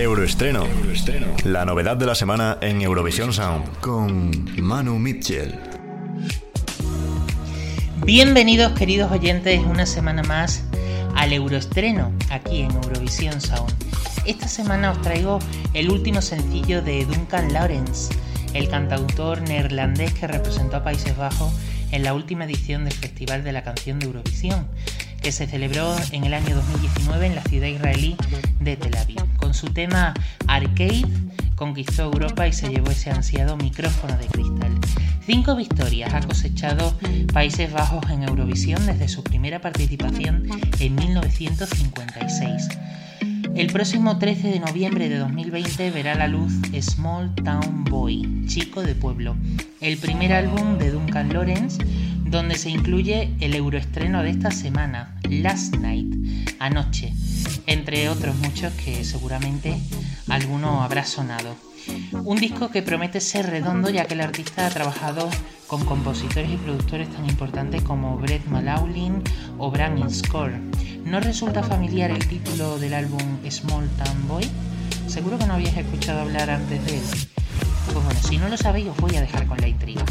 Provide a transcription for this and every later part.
Euroestreno. La novedad de la semana en Eurovisión Sound con Manu Mitchell. Bienvenidos queridos oyentes una semana más al Euroestreno aquí en Eurovisión Sound. Esta semana os traigo el último sencillo de Duncan Lawrence, el cantautor neerlandés que representó a Países Bajos en la última edición del Festival de la Canción de Eurovisión que se celebró en el año 2019 en la ciudad israelí de Tel Aviv. Con su tema Arcade conquistó Europa y se llevó ese ansiado micrófono de cristal. Cinco victorias ha cosechado Países Bajos en Eurovisión desde su primera participación en 1956. El próximo 13 de noviembre de 2020 verá la luz Small Town Boy, Chico de Pueblo, el primer álbum de Duncan Lawrence donde se incluye el euroestreno de esta semana, Last Night, Anoche, entre otros muchos que seguramente alguno habrá sonado. Un disco que promete ser redondo ya que el artista ha trabajado con compositores y productores tan importantes como Brett Malaulin o Bram Score. ¿No resulta familiar el título del álbum Small Town Boy? Seguro que no habías escuchado hablar antes de él. Pues bueno, si no lo sabéis os voy a dejar con la intriga.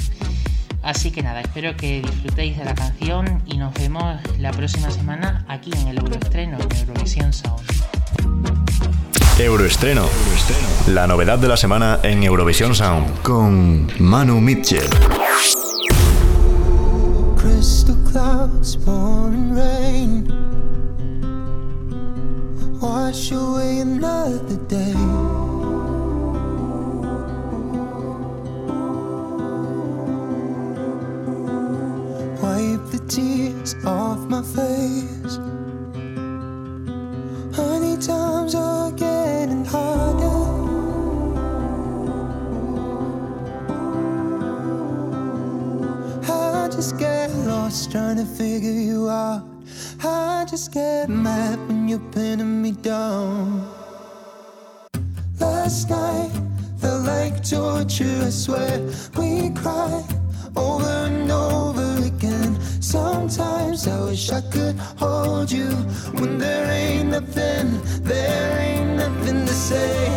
Así que nada, espero que disfrutéis de la canción y nos vemos la próxima semana aquí en el Euroestreno, en Eurovisión Sound. Euroestreno. La novedad de la semana en Eurovisión Sound con Manu Mitchell. Crystal clouds pouring rain Wash away another day off my face. Honey, times are getting harder. I just get lost trying to figure you out. I just get mad when you're pinning me down. Last night felt like torture, I swear. We cried over and over again. Sometimes I wish I could hold you when there ain't nothing, there ain't nothing to say.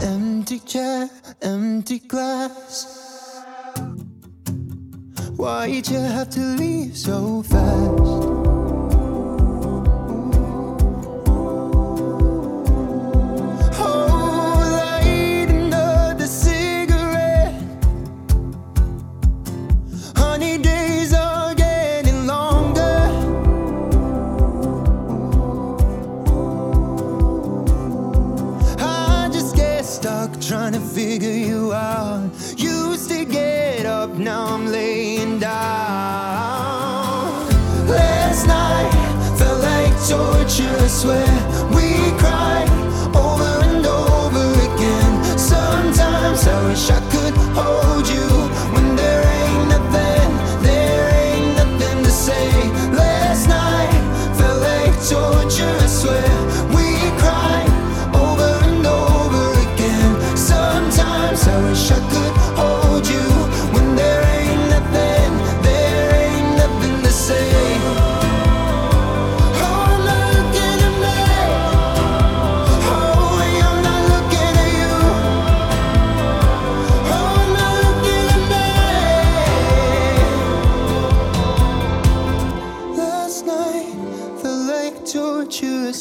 Empty chair, empty glass Why'd you have to leave so fast? out. Used to get up, now I'm laying down. Last night felt like torture, I swear. We cried.